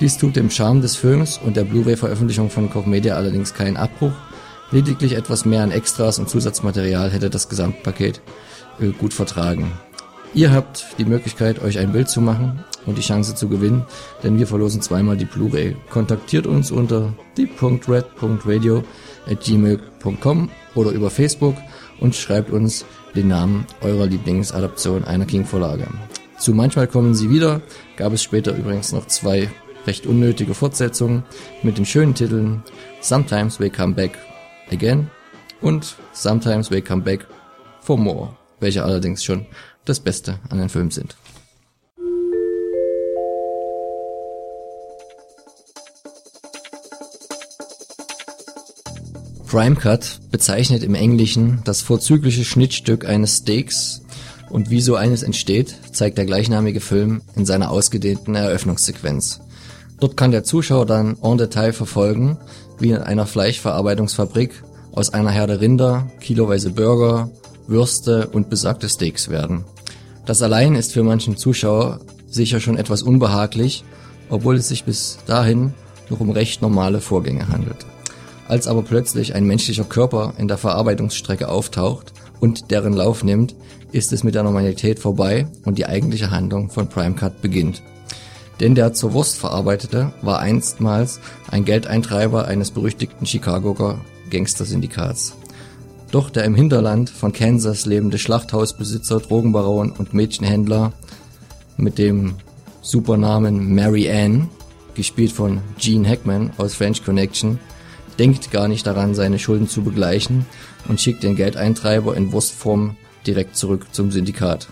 Dies tut dem Charme des Films und der Blu-ray-Veröffentlichung von Koch Media allerdings keinen Abbruch. Lediglich etwas mehr an Extras und Zusatzmaterial hätte das Gesamtpaket äh, gut vertragen. Ihr habt die Möglichkeit, euch ein Bild zu machen und die Chance zu gewinnen, denn wir verlosen zweimal die Blu-ray. Kontaktiert uns unter die.red.radio at gmail.com oder über Facebook und schreibt uns den Namen eurer Lieblingsadaption einer King-Vorlage. Zu manchmal kommen sie wieder, gab es später übrigens noch zwei recht unnötige Fortsetzungen mit den schönen Titeln Sometimes We Come Back Again und Sometimes We Come Back for More, welche allerdings schon das Beste an den Film sind. Prime Cut bezeichnet im Englischen das vorzügliche Schnittstück eines Steaks und wie so eines entsteht, zeigt der gleichnamige Film in seiner ausgedehnten Eröffnungssequenz. Dort kann der Zuschauer dann en Detail verfolgen, wie in einer Fleischverarbeitungsfabrik aus einer Herde Rinder kiloweise Burger, Würste und besagte Steaks werden. Das allein ist für manchen Zuschauer sicher schon etwas unbehaglich, obwohl es sich bis dahin noch um recht normale Vorgänge handelt. Als aber plötzlich ein menschlicher Körper in der Verarbeitungsstrecke auftaucht und deren Lauf nimmt, ist es mit der Normalität vorbei und die eigentliche Handlung von Prime Cut beginnt. Denn der zur Wurst verarbeitete war einstmals ein Geldeintreiber eines berüchtigten Chicagoer Gangstersyndikats. Doch der im Hinterland von Kansas lebende Schlachthausbesitzer, Drogenbaron und Mädchenhändler mit dem Supernamen Mary Ann, gespielt von Gene Hackman aus French Connection, denkt gar nicht daran, seine Schulden zu begleichen und schickt den Geldeintreiber in Wurstform direkt zurück zum Syndikat.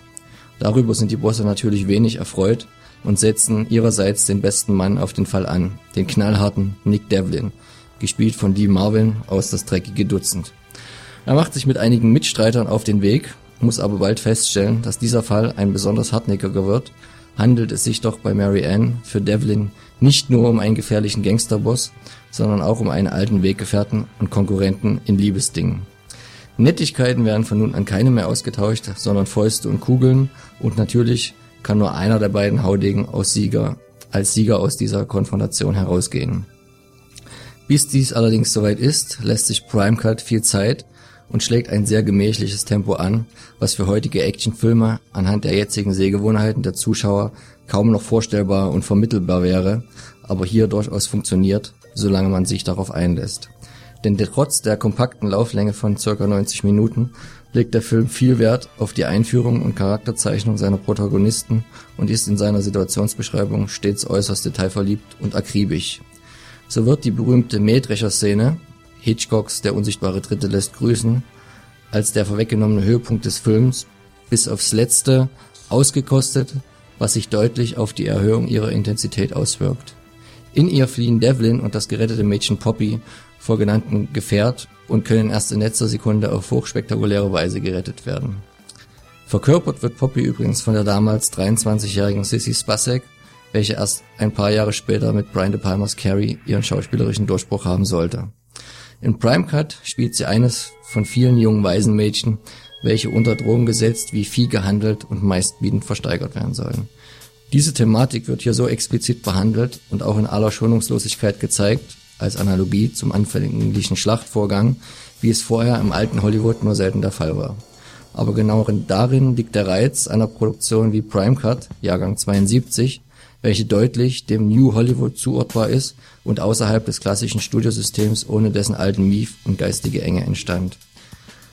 Darüber sind die Bosse natürlich wenig erfreut und setzen ihrerseits den besten Mann auf den Fall an, den knallharten Nick Devlin, gespielt von Dee Marvin aus Das dreckige Dutzend. Er macht sich mit einigen Mitstreitern auf den Weg, muss aber bald feststellen, dass dieser Fall ein besonders hartnäckiger wird, handelt es sich doch bei Mary Ann für Devlin nicht nur um einen gefährlichen Gangsterboss, sondern auch um einen alten Weggefährten und Konkurrenten in Liebesdingen. Nettigkeiten werden von nun an keine mehr ausgetauscht, sondern Fäuste und Kugeln und natürlich kann nur einer der beiden Haudegen aus Sieger, als Sieger aus dieser Konfrontation herausgehen. Bis dies allerdings soweit ist, lässt sich Prime Cut viel Zeit und schlägt ein sehr gemächliches Tempo an, was für heutige Actionfilme anhand der jetzigen Sehgewohnheiten der Zuschauer kaum noch vorstellbar und vermittelbar wäre, aber hier durchaus funktioniert solange man sich darauf einlässt. Denn trotz der kompakten Lauflänge von ca. 90 Minuten legt der Film viel Wert auf die Einführung und Charakterzeichnung seiner Protagonisten und ist in seiner Situationsbeschreibung stets äußerst detailverliebt und akribisch. So wird die berühmte Mähdrescher-Szene, Hitchcocks Der unsichtbare Dritte lässt grüßen, als der vorweggenommene Höhepunkt des Films bis aufs Letzte ausgekostet, was sich deutlich auf die Erhöhung ihrer Intensität auswirkt. In ihr fliehen Devlin und das gerettete Mädchen Poppy vor genannten Gefährt und können erst in letzter Sekunde auf hochspektakuläre Weise gerettet werden. Verkörpert wird Poppy übrigens von der damals 23-jährigen Sissy Spacek, welche erst ein paar Jahre später mit Brian De Palmas Carrie ihren schauspielerischen Durchbruch haben sollte. In Prime Cut spielt sie eines von vielen jungen Waisenmädchen, welche unter Drogen gesetzt wie Vieh gehandelt und meistbietend versteigert werden sollen. Diese Thematik wird hier so explizit behandelt und auch in aller Schonungslosigkeit gezeigt, als Analogie zum anfänglichen Schlachtvorgang, wie es vorher im alten Hollywood nur selten der Fall war. Aber genau darin liegt der Reiz einer Produktion wie Prime Cut, Jahrgang 72, welche deutlich dem New Hollywood zuordbar ist und außerhalb des klassischen Studiosystems ohne dessen alten Mief und geistige Enge entstand.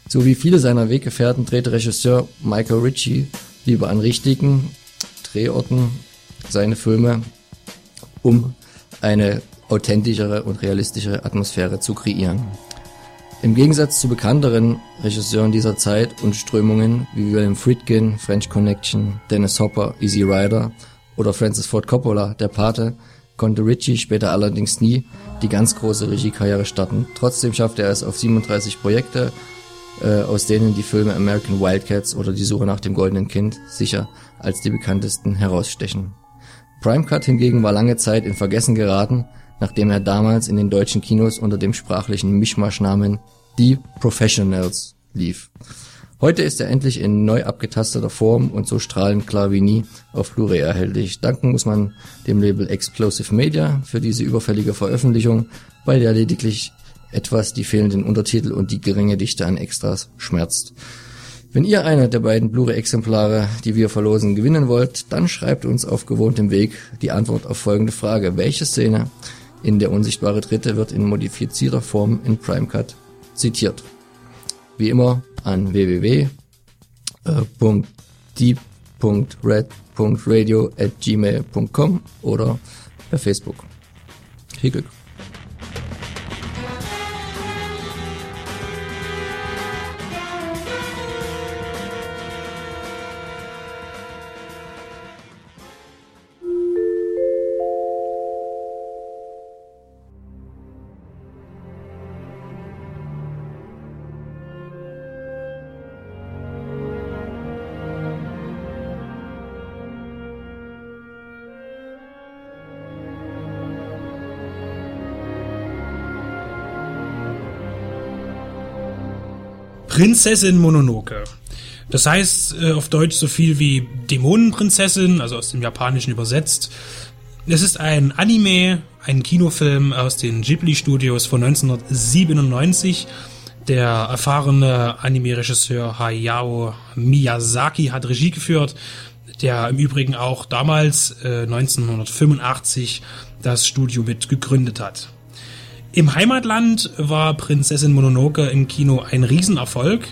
So wie viele seiner Weggefährten drehte Regisseur Michael Ritchie lieber an richtigen, Drehorten seine Filme, um eine authentischere und realistischere Atmosphäre zu kreieren. Im Gegensatz zu bekannteren Regisseuren dieser Zeit und Strömungen wie William Friedkin, French Connection, Dennis Hopper, Easy Rider oder Francis Ford Coppola, der Pate, konnte Ritchie später allerdings nie die ganz große Regiekarriere starten. Trotzdem schaffte er es auf 37 Projekte, äh, aus denen die Filme American Wildcats oder Die Suche nach dem goldenen Kind sicher als die bekanntesten herausstechen. Primecut hingegen war lange Zeit in Vergessen geraten, nachdem er damals in den deutschen Kinos unter dem sprachlichen Mischmaschnamen Die Professionals lief. Heute ist er endlich in neu abgetasteter Form und so strahlend klar wie nie auf Blu-ray erhältlich. Danken muss man dem Label Explosive Media für diese überfällige Veröffentlichung, weil ja lediglich etwas die fehlenden Untertitel und die geringe Dichte an Extras schmerzt. Wenn ihr eine der beiden Blu-ray-Exemplare, die wir verlosen, gewinnen wollt, dann schreibt uns auf gewohntem Weg die Antwort auf folgende Frage. Welche Szene in Der unsichtbare Dritte wird in modifizierter Form in Prime Cut zitiert? Wie immer an www.deep.red.radio at gmail.com oder per Facebook. Viel Glück! Prinzessin Mononoke. Das heißt äh, auf Deutsch so viel wie Dämonenprinzessin, also aus dem Japanischen übersetzt. Es ist ein Anime, ein Kinofilm aus den Ghibli Studios von 1997. Der erfahrene Anime-Regisseur Hayao Miyazaki hat Regie geführt, der im Übrigen auch damals äh, 1985 das Studio mit gegründet hat. Im Heimatland war Prinzessin Mononoke im Kino ein Riesenerfolg,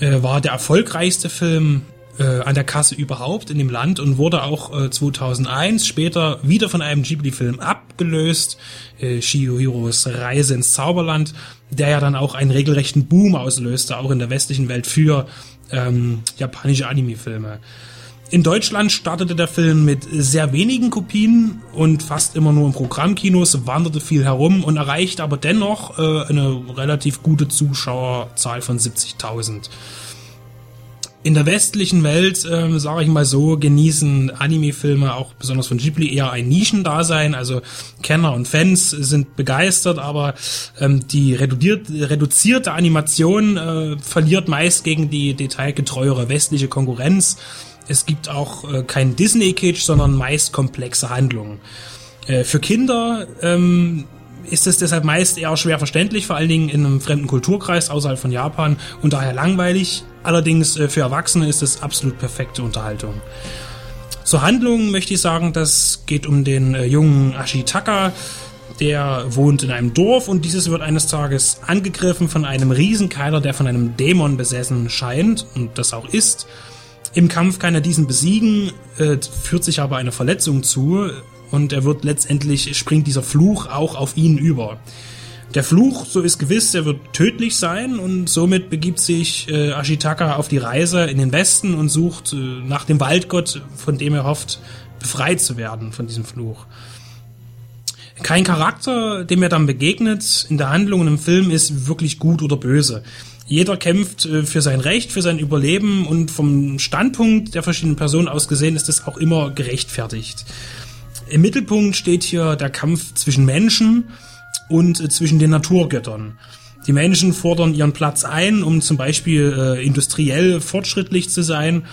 äh, war der erfolgreichste Film äh, an der Kasse überhaupt in dem Land und wurde auch äh, 2001 später wieder von einem Ghibli-Film abgelöst, äh, Shihiros Reise ins Zauberland, der ja dann auch einen regelrechten Boom auslöste, auch in der westlichen Welt für ähm, japanische Anime-Filme. In Deutschland startete der Film mit sehr wenigen Kopien und fast immer nur in Programmkinos, wanderte viel herum und erreichte aber dennoch äh, eine relativ gute Zuschauerzahl von 70.000. In der westlichen Welt, äh, sage ich mal so, genießen Anime-Filme auch besonders von Ghibli eher ein Nischendasein. Also Kenner und Fans sind begeistert, aber ähm, die reduzierte Animation äh, verliert meist gegen die detailgetreuere westliche Konkurrenz. Es gibt auch äh, kein Disney-Kitsch, sondern meist komplexe Handlungen. Äh, für Kinder ähm, ist es deshalb meist eher schwer verständlich, vor allen Dingen in einem fremden Kulturkreis außerhalb von Japan und daher langweilig. Allerdings äh, für Erwachsene ist es absolut perfekte Unterhaltung. Zur Handlung möchte ich sagen, das geht um den äh, jungen Ashitaka, der wohnt in einem Dorf und dieses wird eines Tages angegriffen von einem Riesenkeiler, der von einem Dämon besessen scheint und das auch ist. Im Kampf kann er diesen besiegen, äh, führt sich aber eine Verletzung zu und er wird letztendlich, springt dieser Fluch auch auf ihn über. Der Fluch, so ist gewiss, er wird tödlich sein und somit begibt sich äh, Ashitaka auf die Reise in den Westen und sucht äh, nach dem Waldgott, von dem er hofft, befreit zu werden von diesem Fluch. Kein Charakter, dem er dann begegnet in der Handlung und im Film ist wirklich gut oder böse. Jeder kämpft äh, für sein Recht, für sein Überleben und vom Standpunkt der verschiedenen Personen aus gesehen ist das auch immer gerechtfertigt. Im Mittelpunkt steht hier der Kampf zwischen Menschen und äh, zwischen den Naturgöttern. Die Menschen fordern ihren Platz ein, um zum Beispiel äh, industriell fortschrittlich zu sein.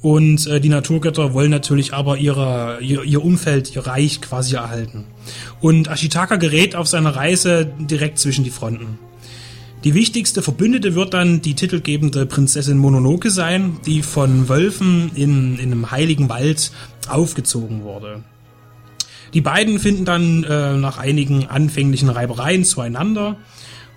Und äh, die Naturgötter wollen natürlich aber ihre, ihr, ihr Umfeld, ihr Reich quasi erhalten. Und Ashitaka gerät auf seiner Reise direkt zwischen die Fronten. Die wichtigste Verbündete wird dann die titelgebende Prinzessin Mononoke sein, die von Wölfen in, in einem heiligen Wald aufgezogen wurde. Die beiden finden dann äh, nach einigen anfänglichen Reibereien zueinander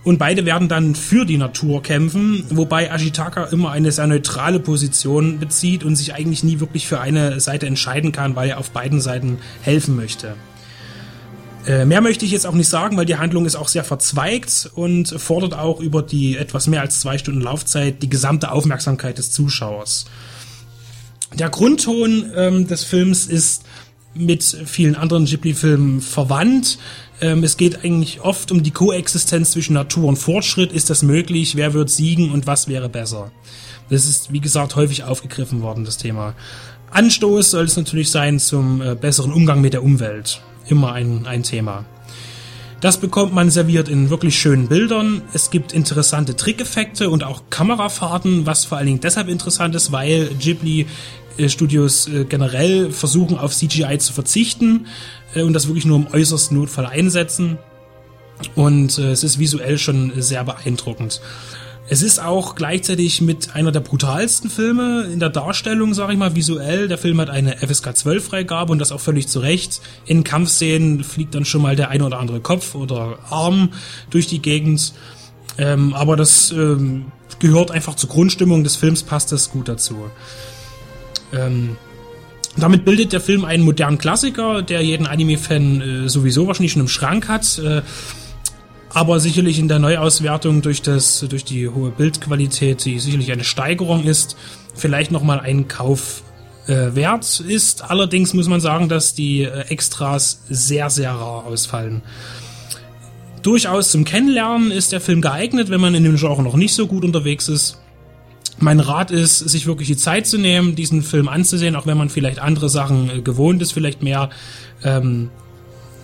und beide werden dann für die Natur kämpfen, wobei Ashitaka immer eine sehr neutrale Position bezieht und sich eigentlich nie wirklich für eine Seite entscheiden kann, weil er auf beiden Seiten helfen möchte. Äh, mehr möchte ich jetzt auch nicht sagen, weil die Handlung ist auch sehr verzweigt und fordert auch über die etwas mehr als zwei Stunden Laufzeit die gesamte Aufmerksamkeit des Zuschauers. Der Grundton ähm, des Films ist mit vielen anderen Ghibli-Filmen verwandt. Ähm, es geht eigentlich oft um die Koexistenz zwischen Natur und Fortschritt. Ist das möglich? Wer wird siegen und was wäre besser? Das ist, wie gesagt, häufig aufgegriffen worden, das Thema. Anstoß soll es natürlich sein zum äh, besseren Umgang mit der Umwelt. Immer ein, ein Thema. Das bekommt man serviert in wirklich schönen Bildern. Es gibt interessante Trickeffekte und auch Kamerafahrten, was vor allen Dingen deshalb interessant ist, weil Ghibli äh, Studios äh, generell versuchen auf CGI zu verzichten äh, und das wirklich nur im äußersten Notfall einsetzen. Und es ist visuell schon sehr beeindruckend. Es ist auch gleichzeitig mit einer der brutalsten Filme in der Darstellung, sage ich mal, visuell. Der Film hat eine FSK 12 Freigabe und das auch völlig zu Recht. In Kampfszenen fliegt dann schon mal der ein oder andere Kopf oder Arm durch die Gegend. Ähm, aber das ähm, gehört einfach zur Grundstimmung des Films, passt das gut dazu. Ähm, damit bildet der Film einen modernen Klassiker, der jeden Anime-Fan äh, sowieso wahrscheinlich schon im Schrank hat. Äh, aber sicherlich in der Neuauswertung durch das durch die hohe Bildqualität, die sicherlich eine Steigerung ist, vielleicht noch mal ein Kauf äh, wert ist. Allerdings muss man sagen, dass die äh, Extras sehr sehr rar ausfallen. Durchaus zum Kennenlernen ist der Film geeignet, wenn man in dem Genre noch nicht so gut unterwegs ist. Mein Rat ist, sich wirklich die Zeit zu nehmen, diesen Film anzusehen, auch wenn man vielleicht andere Sachen äh, gewohnt ist, vielleicht mehr ähm,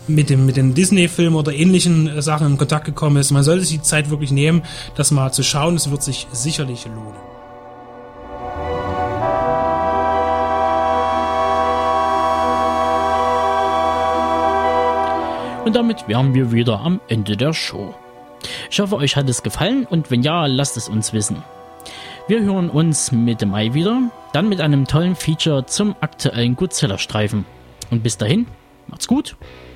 mit dem, mit dem Disney-Film oder ähnlichen äh, Sachen in Kontakt gekommen ist. Man sollte sich die Zeit wirklich nehmen, das mal zu schauen. Es wird sich sicherlich lohnen. Und damit wären wir wieder am Ende der Show. Ich hoffe, euch hat es gefallen und wenn ja, lasst es uns wissen. Wir hören uns Mitte Mai wieder, dann mit einem tollen Feature zum aktuellen Godzilla-Streifen. Und bis dahin, macht's gut